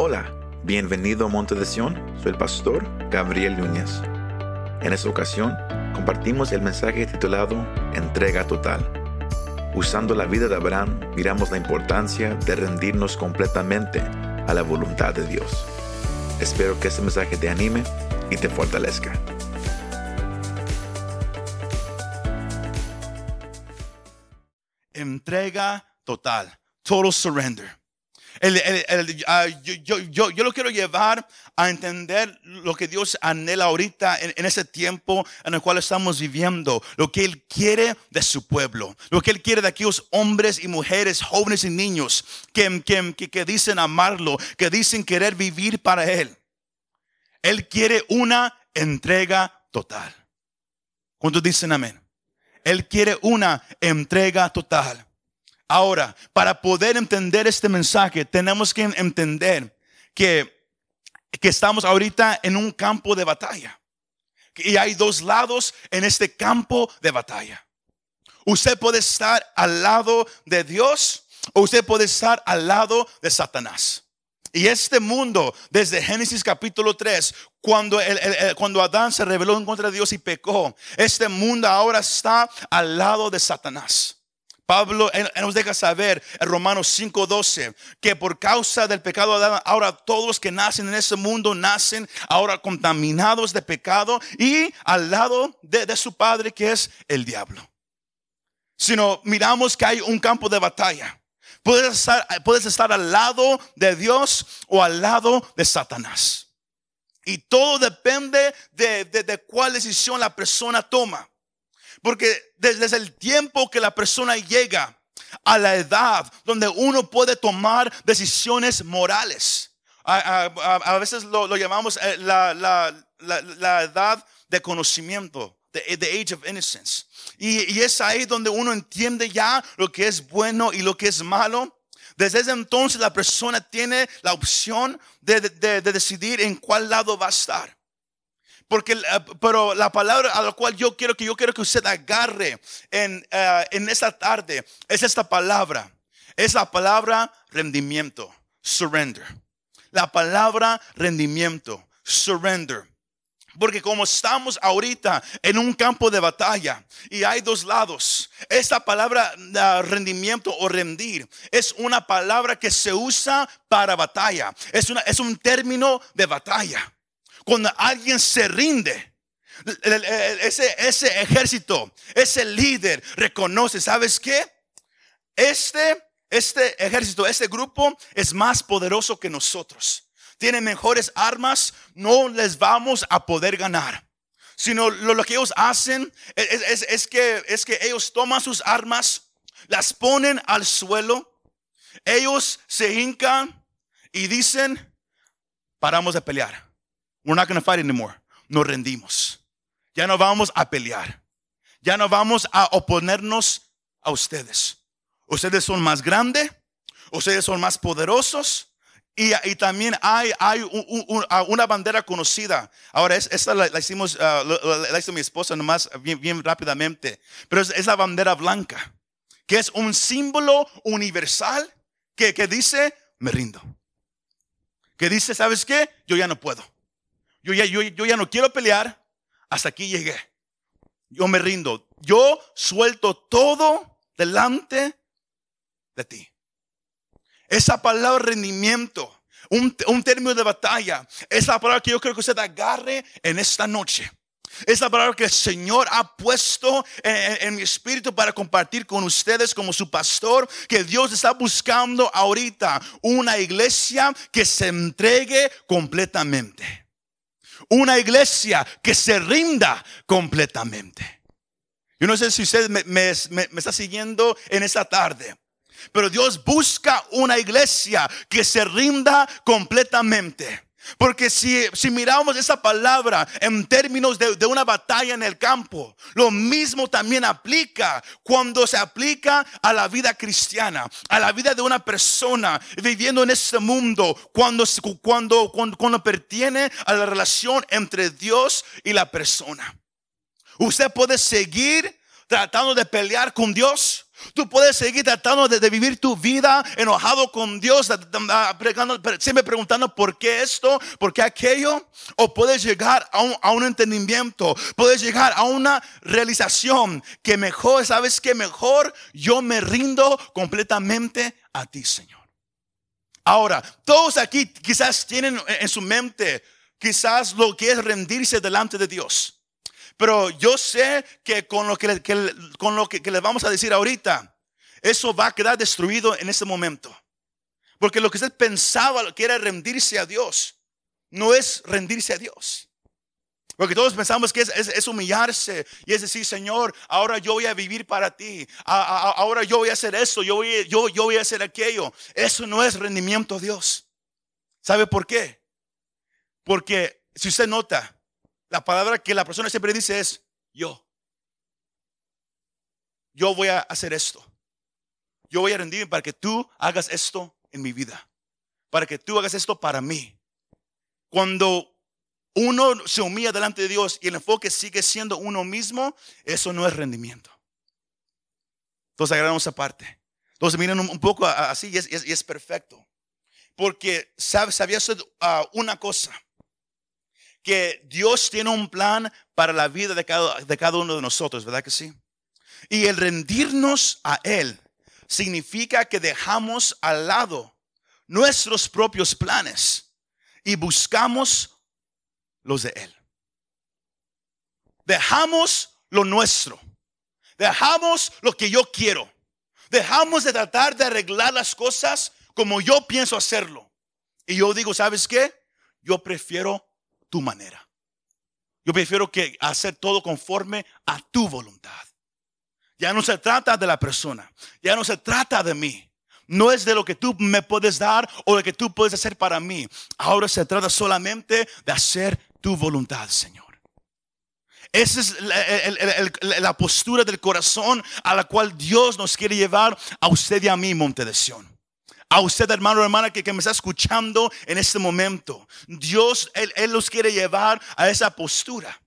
Hola, bienvenido a Monte de Sion, soy el pastor Gabriel Núñez. En esta ocasión compartimos el mensaje titulado Entrega Total. Usando la vida de Abraham, miramos la importancia de rendirnos completamente a la voluntad de Dios. Espero que este mensaje te anime y te fortalezca. Entrega total, total surrender. Ah, yo, lo quiero llevar a entender lo que Dios anhela ahorita en, ese tiempo en el cual estamos viviendo, lo que Él quiere de su pueblo, lo que Él quiere de aquellos hombres y mujeres, jóvenes y niños que- que dicen amarlo, que dicen querer vivir para Él. Él quiere una entrega total. ¿Cuántos dicen amén? Él quiere una entrega total. Ahora, para poder entender este mensaje, tenemos que entender que, que estamos ahorita en un campo de batalla. Y hay dos lados en este campo de batalla. Usted puede estar al lado de Dios o usted puede estar al lado de Satanás. Y este mundo, desde Génesis capítulo 3, cuando, el- el- cuando Adán se rebeló en contra de Dios y pecó, este mundo ahora está al lado de Satanás. Pablo nos deja saber en Romanos 5:12 que por causa del pecado Adán, ahora todos que nacen en ese mundo nacen ahora contaminados de pecado y al lado de, de su padre que es el diablo. Sino miramos que hay un campo de batalla. Puedes estar, puedes estar al lado de Dios o al lado de Satanás. Y todo depende de, de- de cuál decisión la persona toma. Porque desde, el tiempo que la persona llega a la edad donde uno puede tomar decisiones morales, a, a- a- a veces lo, lo llamamos eh, la, la- la- la edad de conocimiento, the, the age of innocence. Y, y es ahí donde uno entiende ya lo que es bueno y lo que es malo. Desde ese entonces la persona tiene la opción de, de- de decidir en cuál lado va a estar. Porque, eh, pero la palabra a la cual yo quiero que yo quiero que usted agarre en, eh, en esta tarde es esta palabra. Es la palabra rendimiento, surrender. La palabra rendimiento, surrender. Porque como estamos ahorita en un campo de batalla y hay dos lados, esta palabra ah, rendimiento o rendir es una palabra que se usa para batalla. Es, una, es un término de batalla. Cuando alguien se rinde, ese, ese ejército, ese líder reconoce, ¿sabes qué? Este, este ejército, este grupo es más poderoso que nosotros. Tiene mejores armas, no les vamos a poder ganar. Sino lo, que ellos hacen es que, es que ellos toman sus armas, las ponen al suelo, ellos se hincan y dicen, paramos de pelear. We're not going to fight anymore. Nos rendimos. Ya no vamos a pelear. Ya no vamos a oponernos a ustedes. Ustedes son más grandes. Ustedes son más poderosos. Y, también hay, hay un- un- un- ah, una bandera conocida. Ahora, es- esta la, la hicimos, ah, lo- lo- la hizo mi esposa nomás bien, bien rápidamente. Pero es, es la bandera blanca, que es un símbolo universal que, que dice, me rindo. Que dice, ¿sabes qué? Yo ya no puedo. Yo ya, yo, yo ya no quiero pelear. Hasta aquí llegué. Yo me rindo. Yo suelto todo delante de ti. Esa palabra rendimiento, un, término de batalla, es la palabra que yo creo que usted agarre en esta noche. Es la palabra que el Señor ha puesto en- en mi espíritu para compartir con ustedes como su pastor, que Dios está buscando ahorita una iglesia que se entregue completamente. Una iglesia que se rinda completamente. Yo no sé si usted me, está siguiendo en esta tarde. Pero Dios busca una iglesia que se rinda completamente. Porque si, si miramos esa palabra en términos de, de una batalla en el campo, lo mismo también aplica cuando se aplica a la vida cristiana, a la vida de una persona viviendo en este mundo, cuando, cuando, cuando, cuando pertiene a la relación entre Dios y la persona. Usted puede seguir tratando de pelear con Dios Tú puedes seguir tratando de, vivir tu vida enojado con Dios, siempre preguntando por qué esto, por qué aquello, o puedes llegar a un, entendimiento, puedes llegar a una realización que mejor, ¿sabes qué? Mejor yo me rindo completamente a ti, Señor. Ahora, todos aquí quizás tienen en su mente quizás lo que es rendirse delante de Dios. Pero yo sé que con lo que, con lo que, les vamos a decir ahorita, eso va a quedar destruido en ese momento. Porque lo que usted pensaba que era rendirse a Dios, no es rendirse a Dios. Porque todos pensamos que es, humillarse y es decir, Señor, ahora yo voy a vivir para ti. ahora yo voy a hacer esto, yo voy, yo, yo voy a hacer aquello. Eso no es rendimiento a Dios. ¿Sabe por qué? Porque si usted nota, la palabra que la persona siempre dice es yo. Yo voy a hacer esto. Yo voy a rendirme para que tú hagas esto en mi vida. Para que tú hagas esto para mí. Cuando uno se humilla delante de Dios y el enfoque sigue siendo uno mismo, eso no es rendimiento. Entonces agarramos aparte. Entonces miren un, poco así y es, perfecto. Porque sabía uh, una cosa que Dios tiene un plan para la vida de cada, de cada uno de nosotros, ¿verdad que sí? Y el rendirnos a Él significa que dejamos al lado nuestros propios planes y buscamos los de Él. Dejamos lo nuestro. Dejamos lo que yo quiero. Dejamos de tratar de arreglar las cosas como yo pienso hacerlo. Y yo digo, ¿sabes qué? Yo prefiero tu manera. Yo prefiero que hacer todo conforme a tu voluntad. Ya no se trata de la persona, ya no se trata de mí. No es de lo que tú me puedes dar o lo que tú puedes hacer para mí. Ahora se trata solamente de hacer tu voluntad, Señor. Esa es la, la, postura del corazón a la cual Dios nos quiere llevar a usted y a mí, Monte de Sion a usted, hermano hermana, que, me está escuchando en este momento. Dios, Él, él los quiere llevar a esa postura.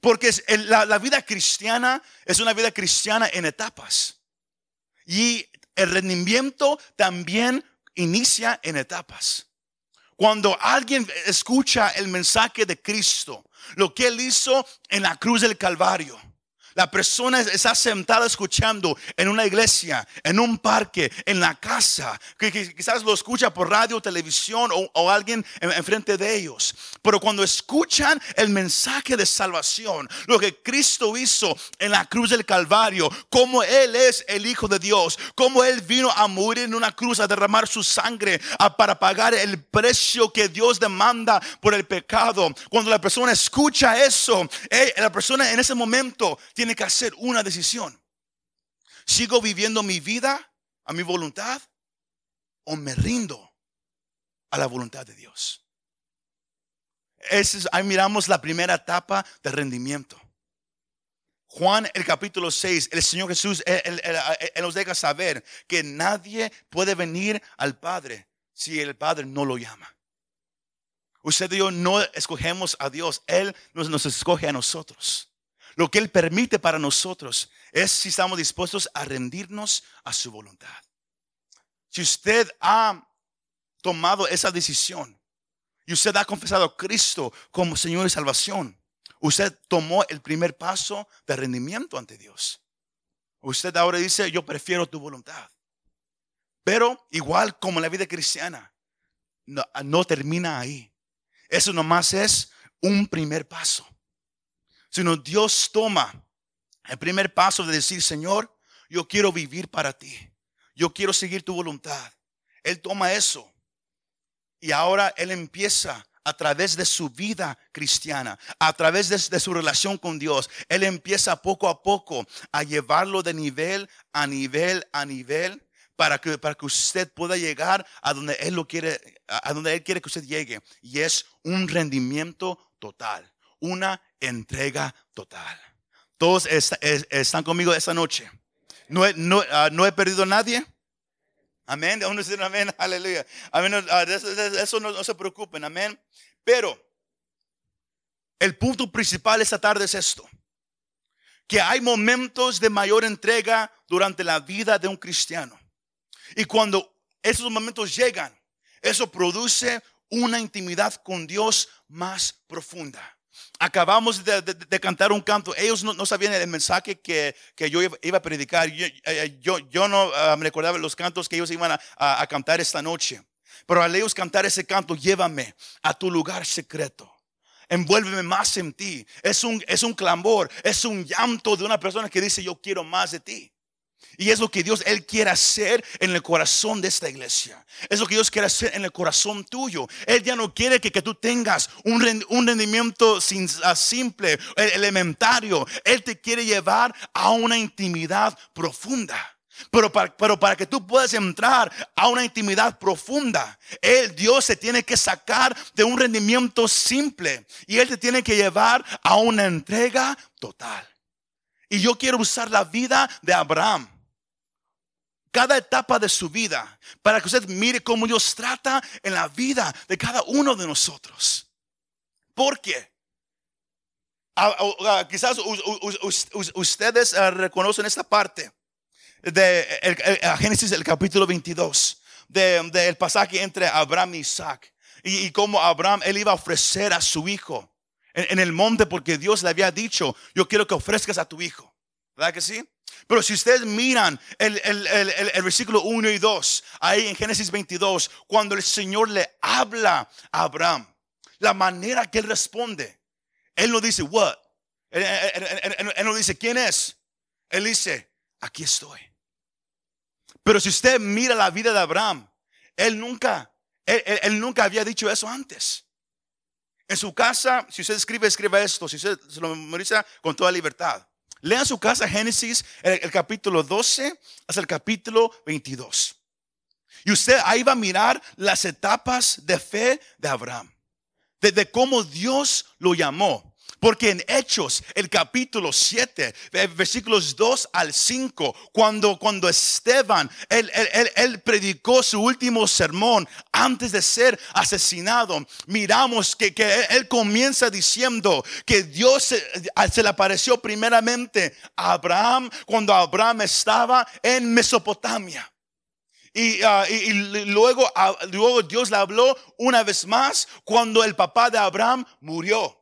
Porque la, la vida cristiana es una vida cristiana en etapas. Y el rendimiento también inicia en etapas. Cuando alguien escucha el mensaje de Cristo, lo que Él hizo en la cruz del Calvario la persona está sentada escuchando en una iglesia, en un parque, en la casa, que, quizás lo escucha por radio, televisión o, alguien enfrente de ellos. Pero cuando escuchan el mensaje de salvación, lo que Cristo hizo en la cruz del Calvario, como Él es el Hijo de Dios, como Él vino a morir en una cruz, a derramar su sangre para pagar el precio que Dios demanda por el pecado. Cuando la persona escucha eso, la persona en ese momento tiene que hacer una decisión. ¿Sigo viviendo mi vida a mi voluntad o me rindo a la voluntad de Dios? ahí miramos la primera etapa de rendimiento. Juan el capítulo 6, el Señor Jesús nos deja saber que nadie puede venir al Padre si el Padre no lo llama. Usted y yo no escogemos a Dios, Él nos, nos escoge a nosotros. Lo que Él permite para nosotros es si estamos dispuestos a rendirnos a su voluntad. Si usted ha tomado esa decisión y usted ha confesado a Cristo como Señor y salvación, usted tomó el primer paso de rendimiento ante Dios. Usted ahora dice, yo prefiero tu voluntad. Pero igual como la vida cristiana, no, no termina ahí. Eso nomás es un primer paso sino Dios toma el primer paso de decir, Señor, yo quiero vivir para ti, yo quiero seguir tu voluntad. Él toma eso y ahora Él empieza a través de su vida cristiana, a través de, su relación con Dios, Él empieza poco a poco a llevarlo de nivel a nivel a nivel para que, para que usted pueda llegar a donde Él lo quiere, a donde Él quiere que usted llegue. Y es un rendimiento total una entrega total. Todos están conmigo esta noche. No, no, ah, he perdido a nadie. Amén. Uno dice amén. Aleluya. Amén. Ah, eso, no, no se preocupen. Amén. Pero el punto principal esta tarde es esto. que hay momentos de mayor entrega durante la vida de un cristiano. Y cuando esos momentos llegan, eso produce una intimidad con Dios más profunda. Acabamos de, cantar un canto. Ellos no, sabían el mensaje que, yo iba, a predicar. Yo, eh, yo, no ah, me recordaba los cantos que ellos iban a, cantar esta noche. Pero al ellos cantar ese canto, llévame a tu lugar secreto. Envuélveme más en ti. Es un, es un clamor, es un llanto de una persona que dice, yo quiero más de ti. Y es lo que Dios, Él quiere hacer en el corazón de esta iglesia. Es lo que Dios quiere hacer en el corazón tuyo. Él ya no quiere que, tú tengas un, rendimiento ah, simple, elementario. Él te quiere llevar a una intimidad profunda. Pero para, pero para, que tú puedas entrar a una intimidad profunda, el Dios se tiene que sacar de un rendimiento simple y Él te tiene que llevar a una entrega total. Y yo quiero usar la vida de Abraham cada etapa de su vida para que usted mire cómo Dios trata en la vida de cada uno de nosotros. ¿Por qué? quizás ustedes ah, reconocen esta parte de Génesis, el capítulo 22, del pasaje entre Abraham y Isaac. Y, cómo Abraham, él iba a ofrecer a su hijo en, en el monte porque Dios le había dicho, yo quiero que ofrezcas a tu hijo. ¿Verdad que sí? Pero si ustedes miran el, versículo 1 y 2, ahí en Génesis 22, cuando el Señor le habla a Abraham, la manera que él responde, él no dice, what? Él, no dice, ¿quién es? Él dice, aquí estoy. Pero si usted mira la vida de Abraham, él nunca, él, nunca había dicho eso antes. En su casa, si usted escribe, escribe esto, si usted se lo memoriza con toda libertad. Lea su casa Génesis, el, capítulo 12 hasta el capítulo 22. Y usted ahí va a mirar las etapas de fe de Abraham. Desde cómo Dios lo llamó. Porque en Hechos, el capítulo 7, versículos 2 al 5, cuando, cuando Esteban, él, él, predicó su último sermón antes de ser asesinado, miramos que, que él comienza diciendo que Dios se, se, le apareció primeramente a Abraham cuando Abraham estaba en Mesopotamia. Y, ah, y, luego, ah, luego Dios le habló una vez más cuando el papá de Abraham murió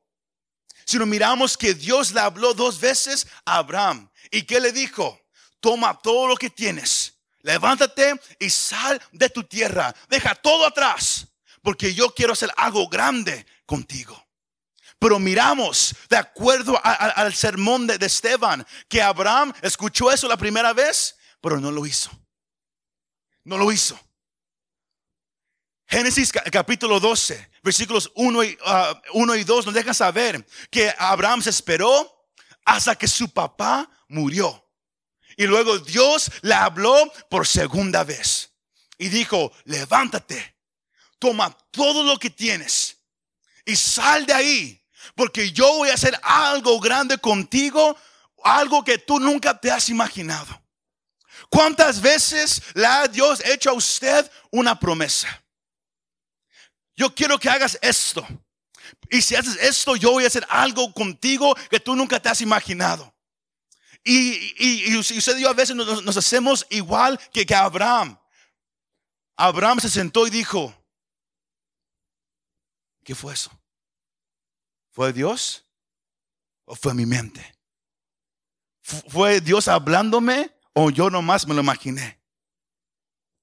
sino miramos que Dios le habló dos veces a Abraham. ¿Y qué le dijo? Toma todo lo que tienes, levántate y sal de tu tierra, deja todo atrás, porque yo quiero hacer algo grande contigo. Pero miramos, de acuerdo al sermón de, de Esteban, que Abraham escuchó eso la primera vez, pero no lo hizo. No lo hizo. Génesis capítulo 12, versículos 1 y, 1 uh, y 2 nos dejan saber que Abraham se esperó hasta que su papá murió. Y luego Dios le habló por segunda vez y dijo, levántate, toma todo lo que tienes y sal de ahí, porque yo voy a hacer algo grande contigo, algo que tú nunca te has imaginado. ¿Cuántas veces le ha Dios hecho a usted una promesa? Yo quiero que hagas esto. Y si haces esto, yo voy a hacer algo contigo que tú nunca te has imaginado. Y, y, y usted y yo a veces nos, hacemos igual que, que Abraham. Abraham se sentó y dijo, ¿qué fue eso? ¿Fue Dios o fue mi mente? ¿Fue Dios hablándome o yo nomás me lo imaginé?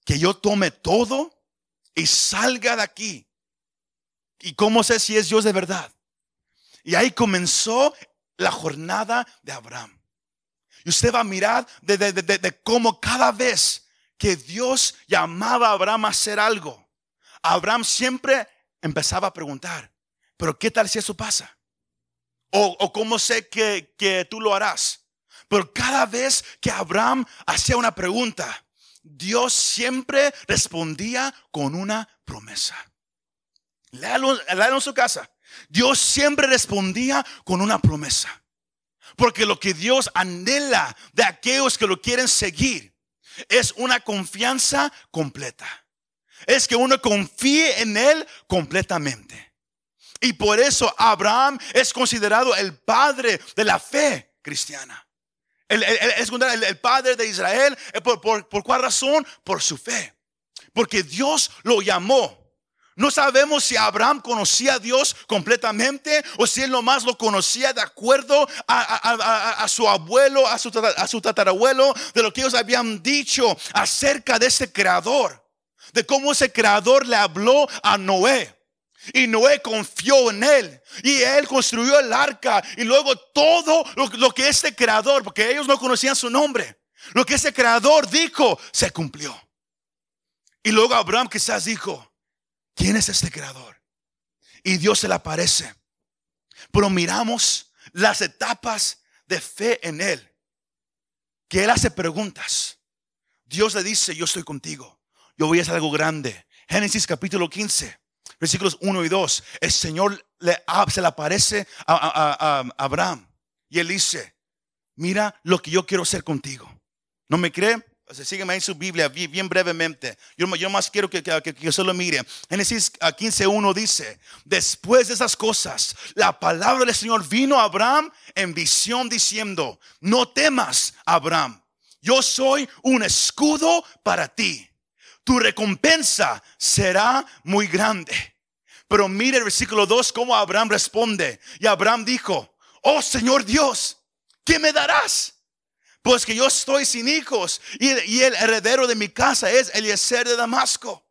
Que yo tome todo y salga de aquí ¿Y cómo sé si es Dios de verdad? Y ahí comenzó la jornada de Abraham. Y usted va a mirar de, cómo cada vez que Dios llamaba a Abraham a hacer algo, Abraham siempre empezaba a preguntar, pero ¿qué tal si eso pasa? O, cómo sé que, que tú lo harás. Pero cada vez que Abraham hacía una pregunta, Dios siempre respondía con una promesa. Léalo, en su casa. Dios siempre respondía con una promesa. Porque lo que Dios anhela de aquellos que lo quieren seguir es una confianza completa. Es que uno confíe en Él completamente. Y por eso Abraham es considerado el padre de la fe cristiana. El, el, padre de Israel. Eh, ¿Por, por, ¿Por cuál razón? Por su fe. Porque Dios lo llamó. No sabemos si Abraham conocía a Dios completamente o si él nomás lo conocía de acuerdo a, su abuelo, a su, tatarabuelo, de lo que ellos habían dicho acerca de ese creador, de cómo ese creador le habló a Noé. Y Noé confió en él. Y él construyó el arca. Y luego todo lo, que este creador, porque ellos no conocían su nombre, lo que ese creador dijo, se cumplió. Y luego Abraham quizás dijo, ¿quién es este creador? Y Dios se le aparece. Pero miramos las etapas de fe en él. Que él hace preguntas. Dios le dice, yo estoy contigo. Yo voy a hacer algo grande. Génesis capítulo 15 versículos 1 y 2, el Señor le, se le aparece a, Abraham y él dice, mira lo que yo quiero hacer contigo. ¿No me cree? O sea, sígueme en su Biblia bien, brevemente. Yo, más quiero que, que, que, se lo mire. Génesis 15.1 dice, después de esas cosas, la palabra del Señor vino a Abraham en visión diciendo, no temas, Abraham, yo soy un escudo para ti tu recompensa será muy grande. Pero mire el versículo 2, cómo Abraham responde. Y Abraham dijo, oh Señor Dios, ¿qué me darás? Pues que yo estoy sin hijos y, el heredero de mi casa es Eliezer de Damasco.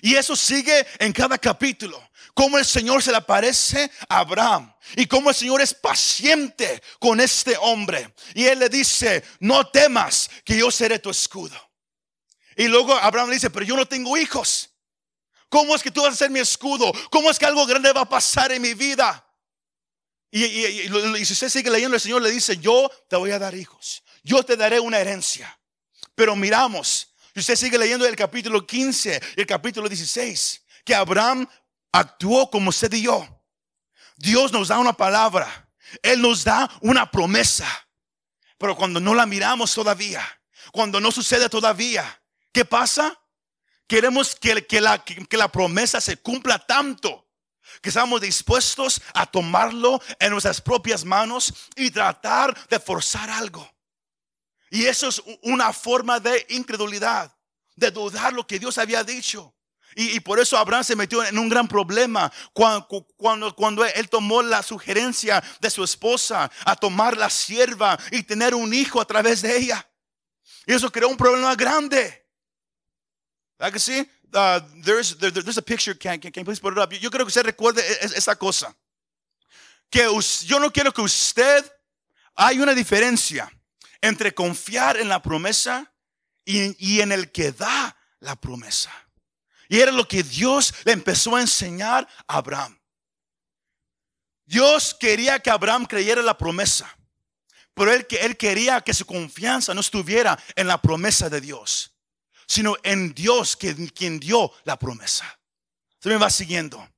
Y eso sigue en cada capítulo. Cómo el Señor se le aparece a Abraham. Y cómo el Señor es paciente con este hombre. Y él le dice, no temas que yo seré tu escudo. Y luego Abraham le dice, pero yo no tengo hijos. ¿Cómo es que tú vas a ser mi escudo? ¿Cómo es que algo grande va a pasar en mi vida? Y, si usted sigue leyendo, el Señor le dice, yo te voy a dar hijos. Yo te daré una herencia. Pero miramos, si usted sigue leyendo el capítulo 15 y el capítulo 16, que Abraham actuó como usted y yo. Dios nos da una palabra. Él nos da una promesa. Pero cuando no la miramos todavía, cuando no sucede todavía, ¿Qué pasa? Queremos que, que, la, que la promesa se cumpla tanto que estamos dispuestos a tomarlo en nuestras propias manos y tratar de forzar algo. Y eso es una forma de incredulidad, de dudar lo que Dios había dicho. Y, por eso Abraham se metió en un gran problema cuando, cuando, él tomó la sugerencia de su esposa a tomar la sierva y tener un hijo a través de ella. Y eso creó un problema grande. ¿Verdad que sí? Uh, there's, a picture, can, can, please put it up? Yo creo que usted recuerde e, e, esa cosa. Que yo no quiero que usted, hay una diferencia entre confiar en la promesa y, en el que da la promesa. Y era lo que Dios le empezó a enseñar a Abraham. Dios quería que Abraham creyera la promesa, pero él quería que su confianza no estuviera en la promesa de Dios sino en Dios quien, dio la promesa. Se me va siguiendo.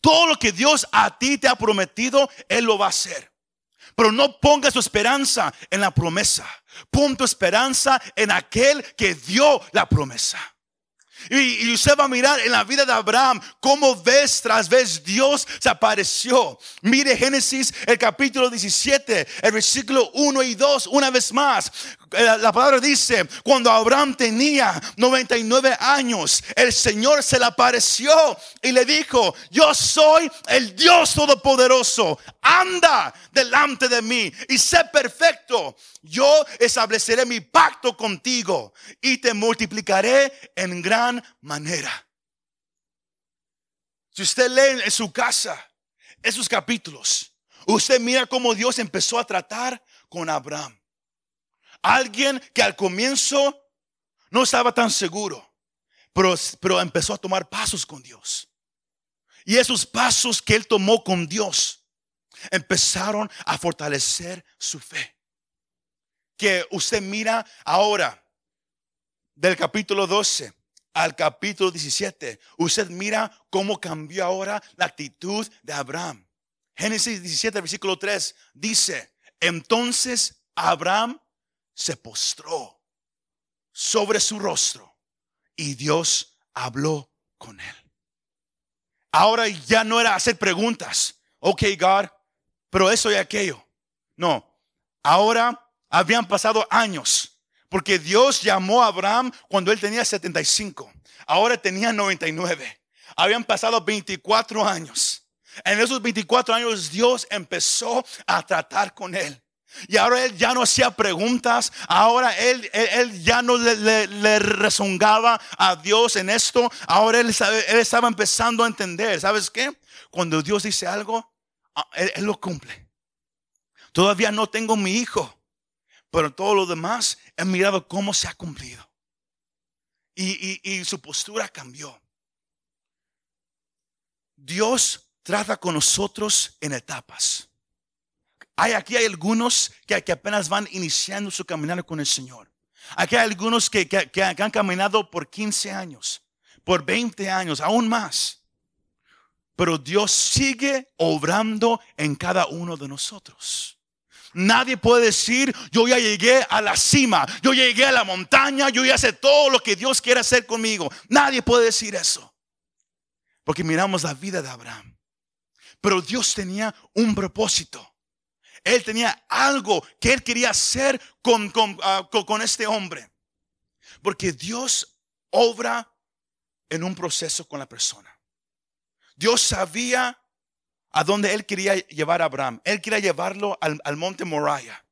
Todo lo que Dios a ti te ha prometido, Él lo va a hacer. Pero no pongas tu esperanza en la promesa. Pon tu esperanza en aquel que dio la promesa. Y, usted va a mirar en la vida de Abraham cómo vez tras vez Dios se apareció. Mire Génesis el capítulo 17, el versículo 1 y 2, una vez más. Eh, la palabra dice, cuando Abraham tenía 99 años, el Señor se le apareció y le dijo, yo soy el Dios Todopoderoso, anda delante de mí y sé perfecto. Yo estableceré mi pacto contigo y te multiplicaré en gran manera. Si usted lee en su casa esos capítulos, usted mira cómo Dios empezó a tratar con Abraham. Alguien que al comienzo no estaba tan seguro, pero, pero empezó a tomar pasos con Dios. Y esos pasos que él tomó con Dios empezaron a fortalecer su fe. Que usted mira ahora del capítulo 12 al capítulo 17, usted mira cómo cambió ahora la actitud de Abraham. Génesis 17, versículo 3 dice, entonces Abraham se postró sobre su rostro y Dios habló con él. Ahora ya no era hacer preguntas. Ok, God, pero eso y aquello. No, ahora Habían pasado años, porque Dios llamó a Abraham cuando él tenía 75. Ahora tenía 99. Habían pasado 24 años. En esos 24 años Dios empezó a tratar con él. Y ahora él ya no hacía preguntas, ahora él, él, ya no le, rezongaba a Dios en esto, ahora él, él, estaba empezando a entender, ¿sabes qué? Cuando Dios dice algo, ah, él, él lo cumple. Todavía no tengo mi hijo, pero todo lo demás he mirado cómo se ha cumplido. Y, y, y su postura cambió. Dios trata con nosotros en etapas. Hay aquí hay algunos que, que, apenas van iniciando su caminar con el Señor. Aquí hay algunos que, que, han caminado por 15 años, por 20 años, aún más. Pero Dios sigue obrando en cada uno de nosotros. Nadie puede decir, yo ya llegué a la cima, yo llegué a la montaña, yo ya sé todo lo que Dios quiere hacer conmigo. Nadie puede decir eso. Porque miramos la vida de Abraham. Pero Dios tenía un propósito. Él tenía algo que él quería hacer con, ah, con, con, este hombre. Porque Dios obra en un proceso con la persona. Dios sabía a dónde él quería llevar a Abraham. Él quería llevarlo al, al monte Moriah.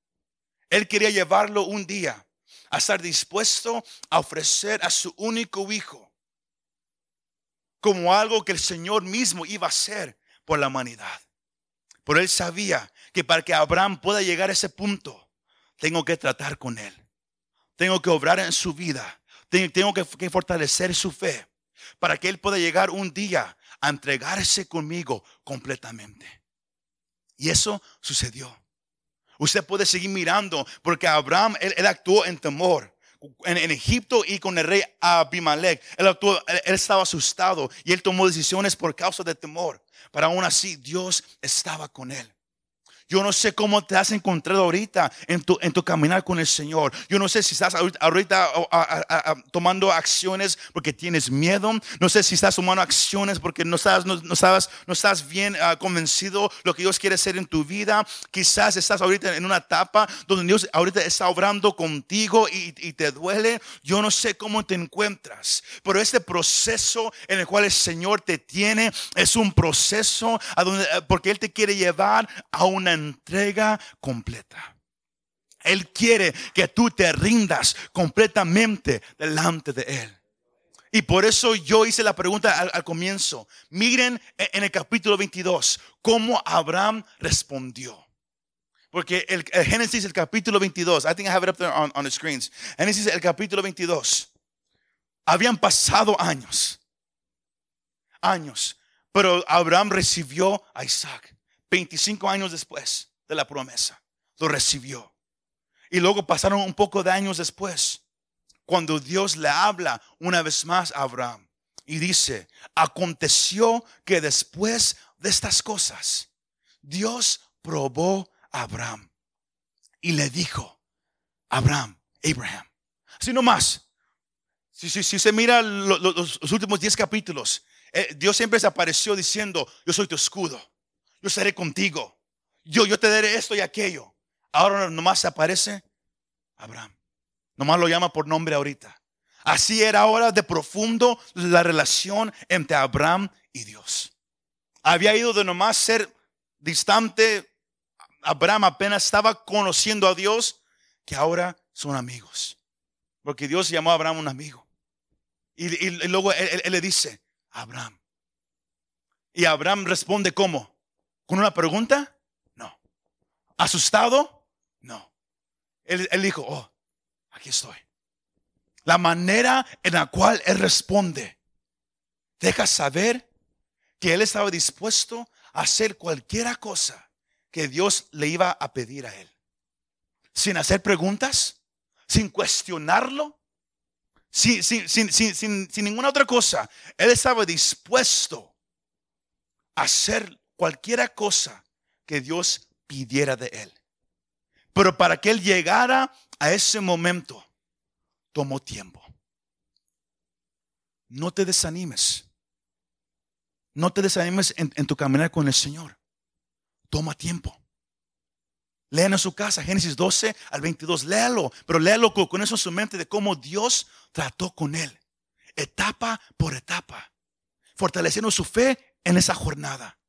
Él quería llevarlo un día a estar dispuesto a ofrecer a su único hijo como algo que el Señor mismo iba a hacer por la humanidad. Pero él sabía que para que Abraham pueda llegar a ese punto, tengo que tratar con él. Tengo que obrar en su vida. Tengo que, fortalecer su fe para que él pueda llegar un día a entregarse conmigo completamente. Y eso sucedió. Usted puede seguir mirando porque Abraham, él, actuó en temor. En, Egipto y con el rey Abimelech. Él, actuó, él, estaba asustado y él tomó decisiones por causa de temor. Pero aún así Dios estaba con él. Yo no sé cómo te has encontrado ahorita en tu, en tu caminar con el Señor. Yo no sé si estás ahorita, tomando acciones porque tienes miedo. No sé si estás tomando acciones porque no estás, no, no no estás bien uh, convencido lo que Dios quiere hacer en tu vida. Quizás estás ahorita en una etapa donde Dios ahorita está obrando contigo y, y te duele. Yo no sé cómo te encuentras. Pero este proceso en el cual el Señor te tiene es un proceso a donde, eh, porque Él te quiere llevar a una entrega completa. Él quiere que tú te rindas completamente delante de Él. Y por eso yo hice la pregunta al, comienzo. Miren en el capítulo 22 cómo Abraham respondió. Porque el, Génesis, el capítulo 22, I think I have it up there on, on the screens. Génesis, el capítulo 22. Habían pasado años. Años. Pero Abraham recibió a Isaac. 25 años después de la promesa, lo recibió. Y luego pasaron un poco de años después, cuando Dios le habla una vez más a Abraham y dice, aconteció que después de estas cosas, Dios probó a Abraham y le dijo, Abraham, Abraham, así nomás. Si, si, si se mira los, últimos 10 capítulos, eh, Dios siempre se apareció diciendo, yo soy tu escudo yo seré contigo. Yo, yo te daré esto y aquello. Ahora nomás se aparece Abraham. Nomás lo llama por nombre ahorita. Así era ahora de profundo la relación entre Abraham y Dios. Había ido de nomás ser distante. Abraham apenas estaba conociendo a Dios, que ahora son amigos. Porque Dios llamó a Abraham un amigo. Y, luego él, él le dice, Abraham. Y Abraham responde, ¿cómo? ¿Con una pregunta? No. ¿Asustado? No. Él, dijo, oh, aquí estoy. La manera en la cual él responde deja saber que él estaba dispuesto a hacer cualquier cosa que Dios le iba a pedir a él. Sin hacer preguntas, sin cuestionarlo, sin, sin, sin, sin, ninguna otra cosa. Él estaba dispuesto a hacer cualquiera cosa que Dios pidiera de él. Pero para que él llegara a ese momento, tomó tiempo. No te desanimes. No te desanimes en, tu caminar con el Señor. Toma tiempo. Lean en su casa Génesis 12 al 22. Léalo, pero léalo con, con eso en su mente de cómo Dios trató con él, etapa por etapa, fortaleciendo su fe en esa jornada.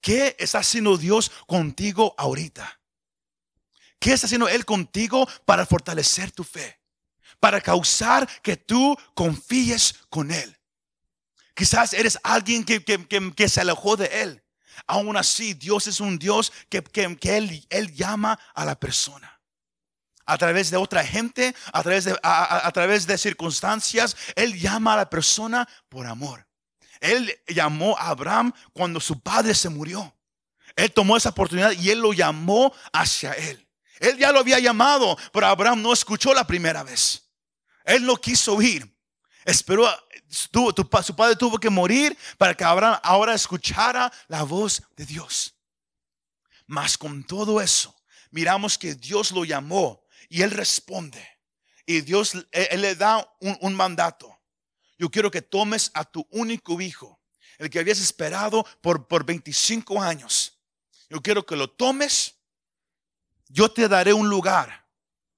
¿Qué está haciendo Dios contigo ahorita? ¿Qué está haciendo Él contigo para fortalecer tu fe? Para causar que tú confíes con Él. Quizás eres alguien que, que se alejó de Él. Aún así, Dios es un Dios que, él, él, llama a la persona. A través de otra gente, a través de, a, través de circunstancias, Él llama a la persona por amor. Él llamó a Abraham cuando su padre se murió. Él tomó esa oportunidad y Él lo llamó hacia Él. Él ya lo había llamado, pero Abraham no escuchó la primera vez. Él no quiso oír. Esperó, tu, su padre tuvo que morir para que Abraham ahora escuchara la voz de Dios. Mas con todo eso, miramos que Dios lo llamó y él responde. Y Dios él, le da un mandato. Yo quiero que tomes a tu único hijo, el que habías esperado por, por 25 años. Yo quiero que lo tomes. Yo te daré un lugar,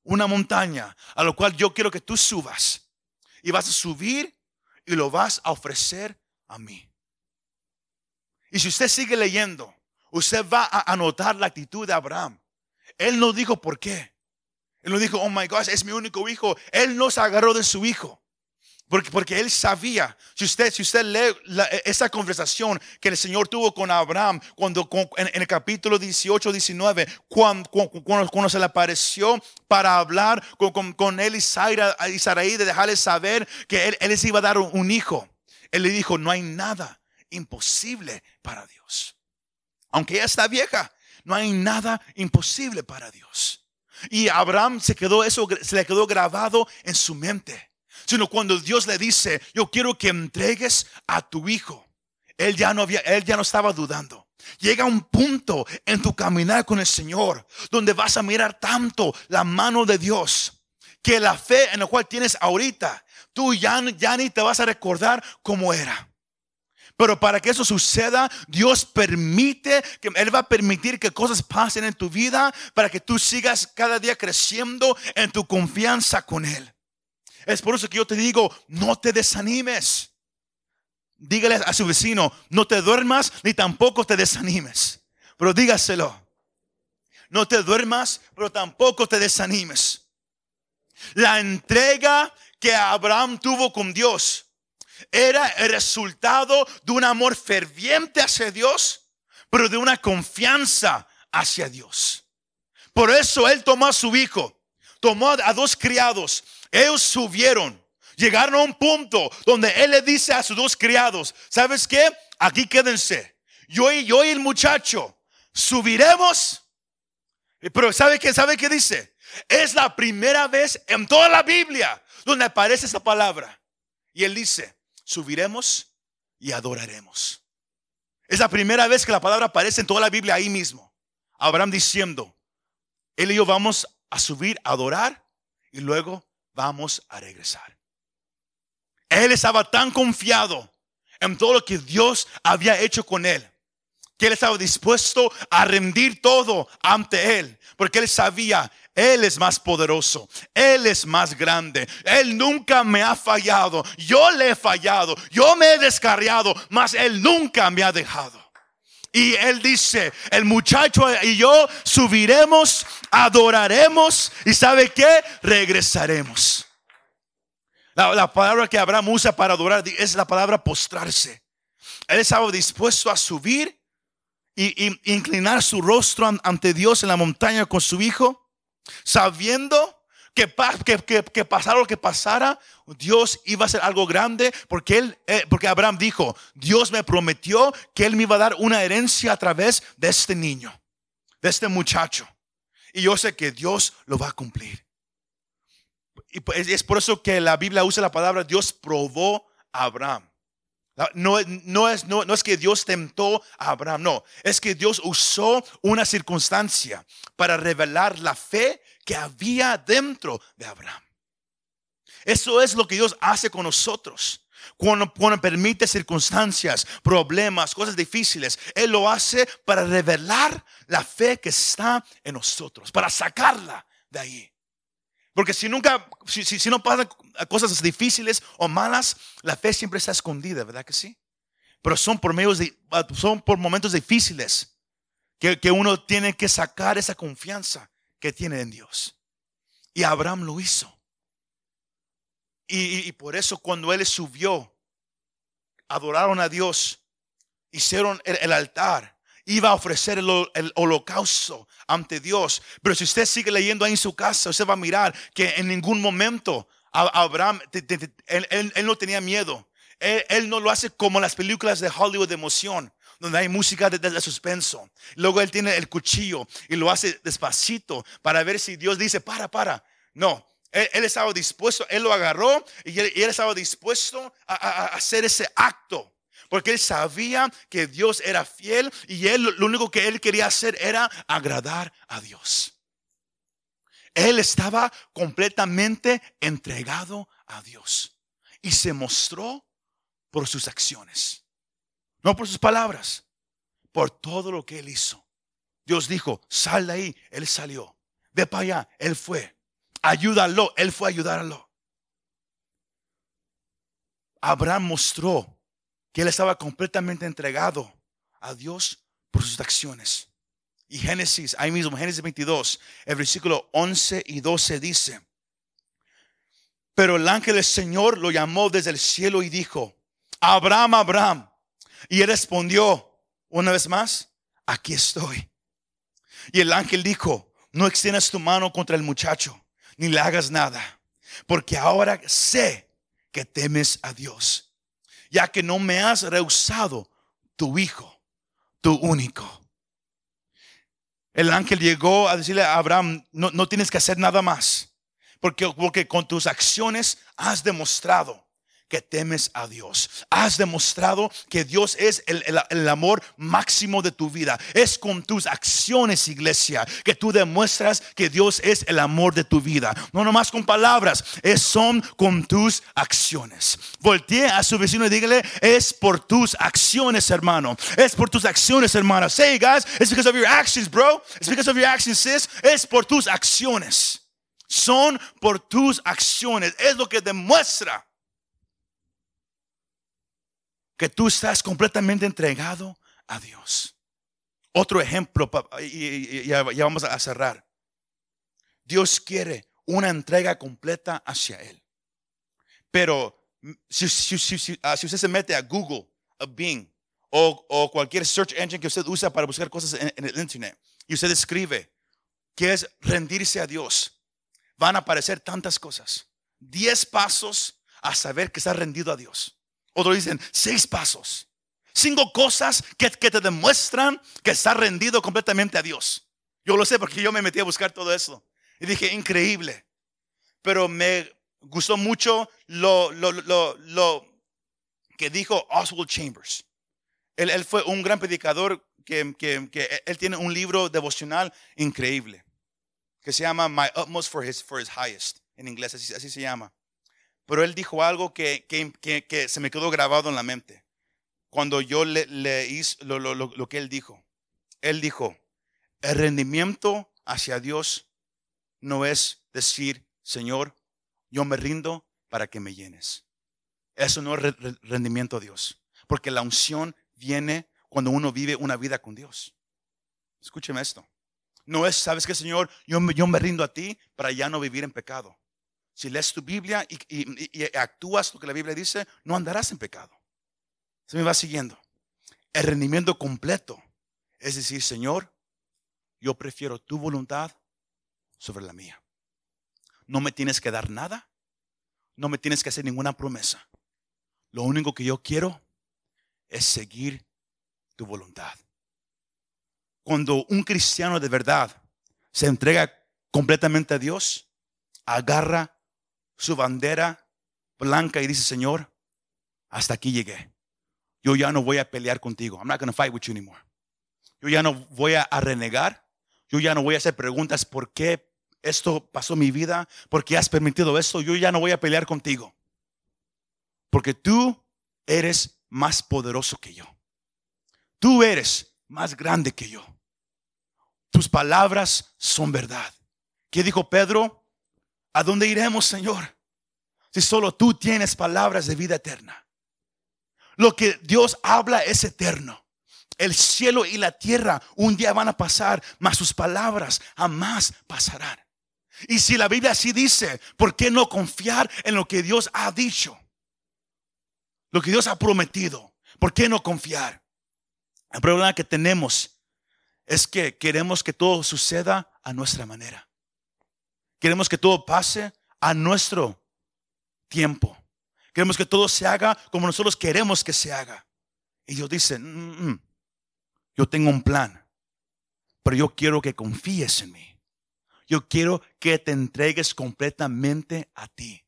una montaña, a lo cual yo quiero que tú subas. Y vas a subir y lo vas a ofrecer a mí. Y si usted sigue leyendo, usted va a anotar la actitud de Abraham. Él no dijo por qué. Él no dijo, oh my God, es mi único hijo. Él no se agarró de su hijo. Porque, porque él sabía, si usted, si usted lee esa conversación que el Señor tuvo con Abraham cuando en, el capítulo 18, 19, cuando, cuando, se le apareció para hablar con, con, él y, Sarai de dejarle saber que él, él les iba a dar un hijo. Él le dijo, no hay nada imposible para Dios. Aunque ella está vieja, no hay nada imposible para Dios. Y Abraham se quedó eso, se le quedó grabado en su mente sino cuando Dios le dice, yo quiero que entregues a tu hijo. Él ya no había, él ya no estaba dudando. Llega un punto en tu caminar con el Señor donde vas a mirar tanto la mano de Dios que la fe en la cual tienes ahorita, tú ya, ya ni te vas a recordar cómo era. Pero para que eso suceda, Dios permite, que Él va a permitir que cosas pasen en tu vida para que tú sigas cada día creciendo en tu confianza con Él. Es por eso que yo te digo, no te desanimes. Dígale a su vecino, no te duermas ni tampoco te desanimes. Pero dígaselo. No te duermas, pero tampoco te desanimes. La entrega que Abraham tuvo con Dios era el resultado de un amor ferviente hacia Dios, pero de una confianza hacia Dios. Por eso él tomó a su hijo, tomó a dos criados ellos subieron, llegaron a un punto donde él le dice a sus dos criados, ¿sabes qué? Aquí quédense. Yo y yo y el muchacho subiremos. Pero ¿sabe qué? ¿Sabe qué dice? Es la primera vez en toda la Biblia donde aparece esa palabra. Y él dice, subiremos y adoraremos. Es la primera vez que la palabra aparece en toda la Biblia ahí mismo. Abraham diciendo, él y yo vamos a subir a adorar y luego vamos a regresar. Él estaba tan confiado en todo lo que Dios había hecho con él, que él estaba dispuesto a rendir todo ante él, porque él sabía, él es más poderoso, Él es más grande, Él nunca me ha fallado, yo le he fallado, yo me he descarriado, mas Él nunca me ha dejado. Y él dice, el muchacho y yo subiremos, adoraremos y ¿sabe qué? Regresaremos. La, palabra que Abraham usa para adorar es la palabra postrarse. Él estaba dispuesto a subir y, inclinar su rostro ante Dios en la montaña con su hijo, sabiendo que, que, que, pasara lo que pasara, Dios iba a hacer algo grande porque él, eh, porque Abraham dijo, Dios me prometió que él me iba a dar una herencia a través de este niño, de este muchacho. Y yo sé que Dios lo va a cumplir. Y pues, es por eso que la Biblia usa la palabra Dios probó a Abraham. No, no, es, no, no, es que Dios tentó a Abraham, no, es que Dios usó una circunstancia para revelar la fe que había dentro de Abraham. Eso es lo que Dios hace con nosotros. Cuando, permite circunstancias, problemas, cosas difíciles, Él lo hace para revelar la fe que está en nosotros, para sacarla de ahí. Porque si nunca, si, si, no pasan cosas difíciles o malas, la fe siempre está escondida, ¿verdad que sí? Pero son por, medios de, son por momentos difíciles que, que uno tiene que sacar esa confianza que tiene en Dios. Y Abraham lo hizo. Y, por eso cuando él subió, adoraron a Dios, hicieron el, altar, iba a ofrecer el, holocausto ante Dios. Pero si usted sigue leyendo ahí en su casa, usted va a mirar que en ningún momento Abraham, él, no tenía miedo. Él, no lo hace como las películas de Hollywood de emoción donde hay música de, suspenso. Luego él tiene el cuchillo y lo hace despacito para ver si Dios dice, para, para. No, él, estaba dispuesto, él lo agarró y él, estaba dispuesto a, hacer ese acto. Porque él sabía que Dios era fiel y él lo único que él quería hacer era agradar a Dios. Él estaba completamente entregado a Dios y se mostró por sus acciones, no por sus palabras, por todo lo que él hizo. Dios dijo, sal de ahí, él salió. Ve para allá, él fue ayúdalo. Él fue a ayudarlo. Abraham mostró que él estaba completamente entregado a Dios por sus acciones. Y Génesis, ahí mismo, Génesis 22, el versículo 11 y 12 dice, pero el ángel del Señor lo llamó desde el cielo y dijo, Abraham, Abraham. Y él respondió una vez más, aquí estoy. Y el ángel dijo, no extiendas tu mano contra el muchacho ni le hagas nada, porque ahora sé que temes a Dios, ya que no me has rehusado tu hijo, tu único. El ángel llegó a decirle a Abraham, no, no tienes que hacer nada más, porque, porque con tus acciones has demostrado que temes a Dios. Has demostrado que Dios es el, amor máximo de tu vida. Es con tus acciones, iglesia, que tú demuestras que Dios es el amor de tu vida. No nomás con palabras, es son con tus acciones. Voltee a su vecino y dígale, es por tus acciones, hermano. Es por tus acciones, hermano. Say, guys, it's because of your actions, bro. It's because of your actions, sis. Es por tus acciones. Son por tus acciones. Es lo que demuestra que tú estás completamente entregado a Dios. Otro ejemplo, y ya vamos a cerrar. Dios quiere una entrega completa hacia Él. Pero si, ah, usted se mete a Google, a Bing o, cualquier search engine que usted usa para buscar cosas en, en el Internet y usted escribe que es rendirse a Dios, van a aparecer tantas cosas. Diez pasos a saber que está rendido a Dios. Otros dicen seis pasos. Cinco cosas que, te demuestran que está rendido completamente a Dios. Yo lo sé porque yo me metí a buscar todo eso. Y dije, increíble. Pero me gustó mucho lo, lo, que dijo Oswald Chambers. Él, fue un gran predicador que, él tiene un libro devocional increíble que se llama My Utmost for His, for his Highest. En inglés, así se llama. Pero él dijo algo que, se me quedó grabado en la mente. Cuando yo le, leí lo, lo, lo, que él dijo. Él dijo, el rendimiento hacia Dios no es decir, Señor, yo me rindo para que me llenes. Eso no es rendimiento a Dios. Porque la unción viene cuando uno vive una vida con Dios. Escúcheme esto. No es, ¿sabes qué, Señor? Yo yo me rindo a ti para ya no vivir en pecado. Si lees tu Biblia y, actúas lo que la Biblia dice, no andarás en pecado. Se me va siguiendo. El rendimiento completo es decir, Señor, yo prefiero tu voluntad sobre la mía. No me tienes que dar nada. No me tienes que hacer ninguna promesa. Lo único que yo quiero es seguir tu voluntad. Cuando un cristiano de verdad se entrega completamente a Dios, agarra su bandera blanca y dice, Señor, hasta aquí llegué. Yo ya no voy a pelear contigo. I'm not going to fight with you anymore. Yo ya no voy a, renegar. Yo ya no voy a hacer preguntas por qué esto pasó en mi vida, por qué has permitido esto. Yo ya no voy a pelear contigo. Porque tú eres más poderoso que yo. Tú eres más grande que yo. Tus palabras son verdad. ¿Qué dijo Pedro? ¿A dónde iremos, Señor? Si solo tú tienes palabras de vida eterna. Lo que Dios habla es eterno. El cielo y la tierra un día van a pasar, mas sus palabras jamás pasarán. Y si la Biblia así dice, ¿por qué no confiar en lo que Dios ha dicho? Lo que Dios ha prometido. ¿Por qué no confiar? El problema que tenemos es que queremos que todo suceda a nuestra manera. Queremos que todo pase a nuestro tiempo. Queremos que todo se haga como nosotros queremos que se haga. Y Dios dice, mm, mm, mm, yo tengo un plan, pero yo quiero que confíes en mí. Yo quiero que te entregues completamente a ti.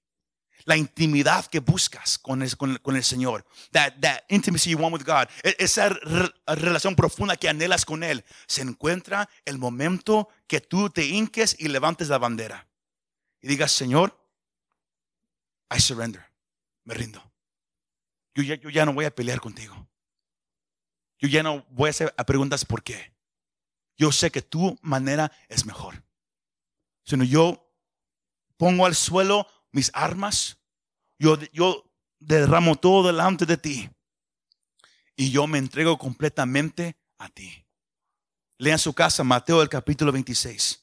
La intimidad que buscas con el, con, el Señor. That, that, intimacy you want with God. E, esa relación profunda que anhelas con Él. Se encuentra el momento que tú te hinques y levantes la bandera. Y digas, Señor, I surrender. Me rindo. Yo ya, yo ya no voy a pelear contigo. Yo ya no voy a hacer preguntas por qué. Yo sé que tu manera es mejor sino yo pongo al suelo mis armas, yo, yo derramo todo delante de ti y yo me entrego completamente a ti. Lea en su casa Mateo el capítulo 26.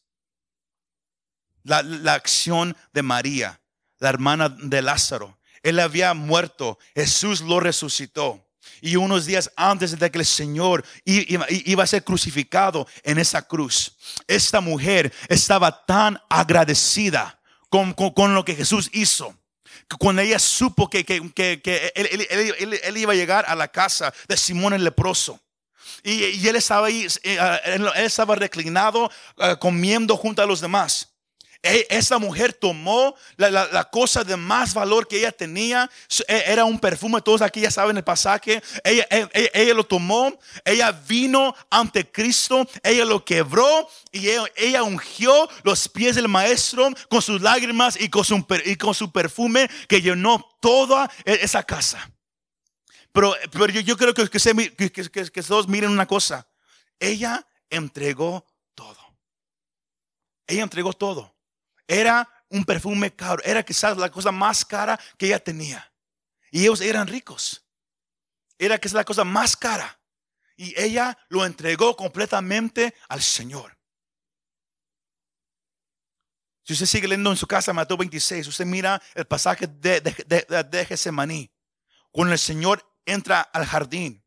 La, la, acción de María, la hermana de Lázaro. Él había muerto, Jesús lo resucitó. Y unos días antes de que el Señor iba a ser crucificado en esa cruz, esta mujer estaba tan agradecida con, lo que Jesús hizo. Cuando ella supo que, él, iba a llegar a la casa de Simón el leproso. Y, él estaba ahí, eh, él estaba reclinado eh, comiendo junto a los demás. E, esa mujer tomó la, cosa de más valor que ella tenía, e, era un perfume, todos aquí ya saben el pasaje, ella, e, ella, lo tomó, ella vino ante Cristo, ella lo quebró y ella, ungió los pies del maestro con sus lágrimas y con su, y con su perfume que llenó toda esa casa. Pero, pero yo, creo que, que, que, que todos miren una cosa, ella entregó todo. Ella entregó todo. Era un perfume caro, era quizás la cosa más cara que ella tenía. Y ellos eran ricos. Era quizás la cosa más cara. Y ella lo entregó completamente al Señor. Si usted sigue leyendo en su casa Mateo 26, usted mira el pasaje de, de, de, Cuando el Señor entra al jardín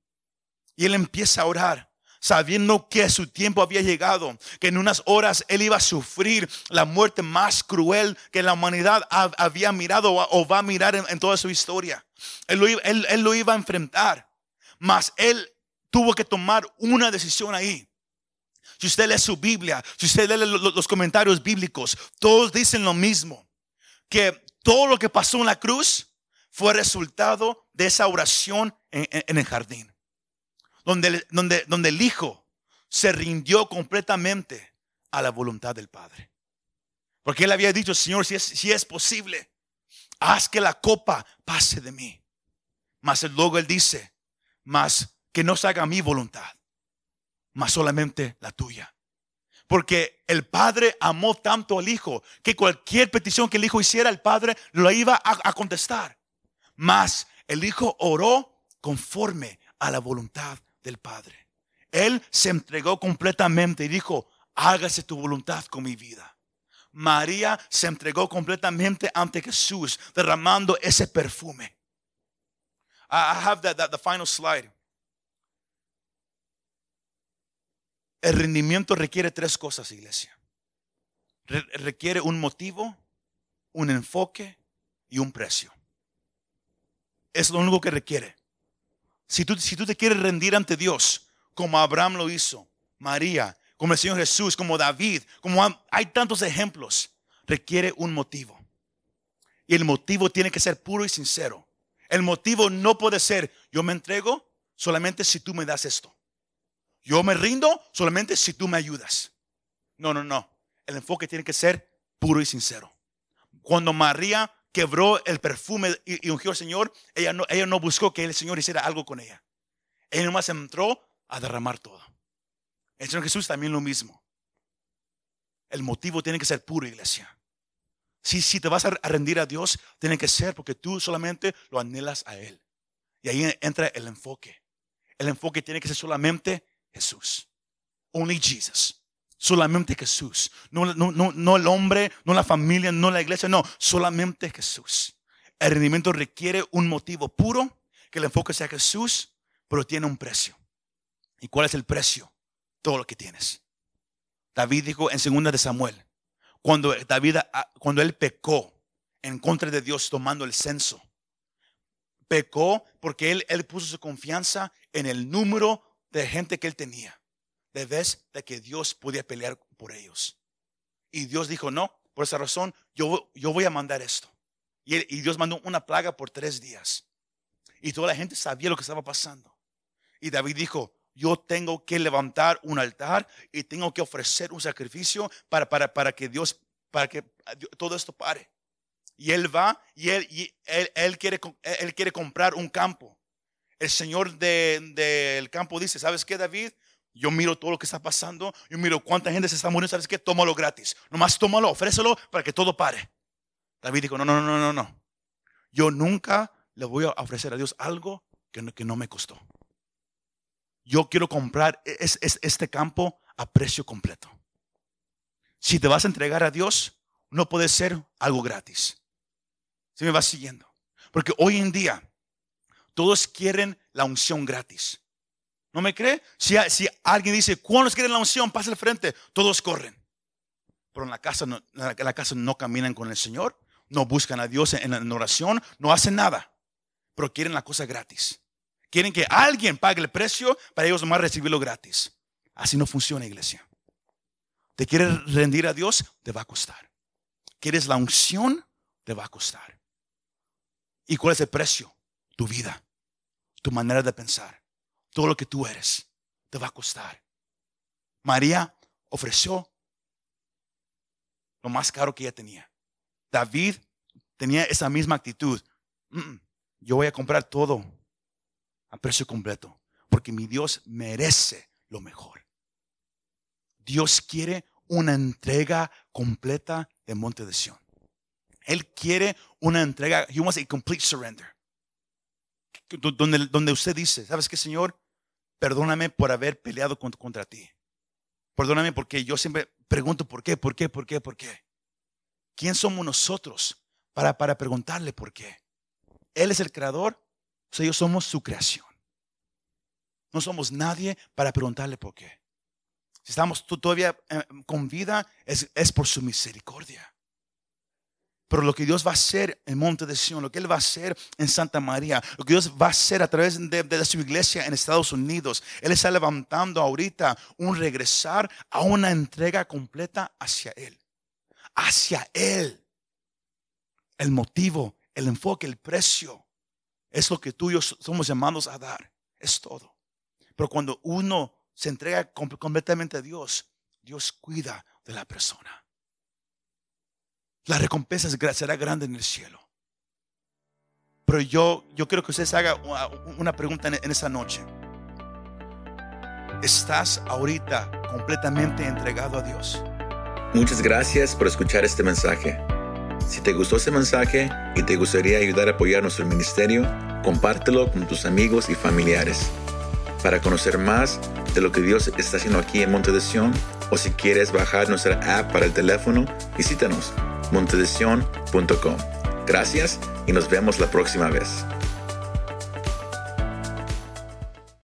y él empieza a orar sabiendo que su tiempo había llegado, que en unas horas él iba a sufrir la muerte más cruel que la humanidad había mirado o va a mirar en, toda su historia. Él lo, iba, a enfrentar, mas él tuvo que tomar una decisión ahí. Si usted lee su Biblia, si usted lee los comentarios bíblicos, todos dicen lo mismo, que todo lo que pasó en la cruz fue resultado de esa oración en el jardín donde, donde, donde el Hijo se rindió completamente a la voluntad del Padre. Porque él había dicho, Señor, si es, si es posible, haz que la copa pase de mí. Mas luego él dice, mas que no se haga mi voluntad, mas solamente la tuya. Porque el Padre amó tanto al Hijo que cualquier petición que el Hijo hiciera, el Padre lo iba a, a contestar. Mas el Hijo oró conforme a la voluntad del Padre. Él se entregó completamente y dijo, hágase tu voluntad con mi vida. María se entregó completamente ante Jesús, derramando ese perfume. I have that, the final slide. El rendimiento requiere tres cosas, iglesia. requiere un motivo, un enfoque y un precio. Es lo único que requiere. Si tú, si tú te quieres rendir ante Dios, como Abraham lo hizo, María, como el Señor Jesús, como David, como hay tantos ejemplos, requiere un motivo. Y el motivo tiene que ser puro y sincero. El motivo no puede ser, yo me entrego solamente si tú me das esto. Yo me rindo solamente si tú me ayudas. No, no, no. El enfoque tiene que ser puro y sincero. Cuando María quebró el perfume y, ungió al Señor, ella no, ella no buscó que el Señor hiciera algo con ella. Ella nomás entró a derramar todo. El Señor Jesús también lo mismo. El motivo tiene que ser puro, iglesia. Si, si te vas a rendir a Dios, tiene que ser porque tú solamente lo anhelas a Él. Y ahí entra el enfoque. El enfoque tiene que ser solamente Jesús. Only Jesus. Solamente Jesús. No, no, no, no el hombre, no la familia, no la iglesia, no. Solamente Jesús. El rendimiento requiere un motivo puro, que el enfoque sea Jesús, pero tiene un precio. ¿Y cuál es el precio? Todo lo que tienes. David dijo en segunda de Samuel, cuando David, ah, cuando él pecó en contra de Dios tomando el censo, pecó porque él, él puso su confianza en el número de gente que él tenía. De vez de que Dios podía pelear por ellos. Y Dios dijo, no, por esa razón yo, yo voy a mandar esto. Y, y Dios mandó una plaga por tres días. Y toda la gente sabía lo que estaba pasando. Y David dijo, yo tengo que levantar un altar y tengo que ofrecer un sacrificio para, para, para que Dios, para que todo esto pare. Y él va y él, y él, quiere, él quiere comprar un campo. El señor del de, campo dice, ¿sabes qué, David? Yo miro todo lo que está pasando, yo miro cuánta gente se está muriendo, ¿sabes qué? Tómalo gratis. Nomás tómalo, ofrécelo para que todo pare. David dijo, no, no, no, no, no. Yo nunca le voy a ofrecer a Dios algo que no, que no me costó. Yo quiero comprar es, este campo a precio completo. Si te vas a entregar a Dios, no puede ser algo gratis. Si me vas siguiendo. Porque hoy en día todos quieren la unción gratis. ¿No me cree? Si, alguien dice, ¿cuántos quieren la unción? Pasa al frente. Todos corren. Pero en la casa no, en la casa no caminan con el Señor, no buscan a Dios en, en oración, no hacen nada. Pero quieren la cosa gratis. Quieren que alguien pague el precio para ellos nomás recibirlo gratis. Así no funciona, iglesia. ¿Te quieres rendir a Dios? Te va a costar. ¿Quieres la unción? Te va a costar. ¿Y cuál es el precio? Tu vida, tu manera de pensar, todo lo que tú eres, te va a costar. María ofreció lo más caro que ella tenía. David tenía esa misma actitud. yo voy a comprar todo a precio completo, porque mi Dios merece lo mejor. Dios quiere una entrega completa de Monte de Sion. Él quiere una entrega. He wants a complete surrender. Donde, donde usted dice, ¿sabes qué, Señor? Perdóname por haber peleado contra, ti. Perdóname porque yo siempre pregunto por qué, por qué, por qué, por qué. ¿Quién somos nosotros para, para preguntarle por qué? Él es el creador, o sea, ellos somos su creación. No somos nadie para preguntarle por qué. Si estamos todavía eh, con vida, es, es por su misericordia. Pero lo que Dios va a hacer en Monte de Sion, lo que Él va a hacer en Santa María, lo que Dios va a hacer a través de, su iglesia en Estados Unidos, Él está levantando ahorita un regresar a una entrega completa hacia Él. Hacia Él. El motivo, el enfoque, el precio, es lo que tú y yo somos llamados a dar. Es todo. Pero cuando uno se entrega completamente a Dios, Dios cuida de la persona la recompensa será grande en el cielo. Pero yo, yo quiero que ustedes hagan una pregunta en, esa noche. ¿Estás ahorita completamente entregado a Dios? Muchas gracias por escuchar este mensaje. Si te gustó este mensaje y te gustaría ayudar a apoyar nuestro ministerio, compártelo con tus amigos y familiares. Para conocer más de lo que Dios está haciendo aquí en Monte de Sion, o si quieres bajar nuestra app para el teléfono, visítanos montedesion.com. Gracias y nos vemos la próxima vez.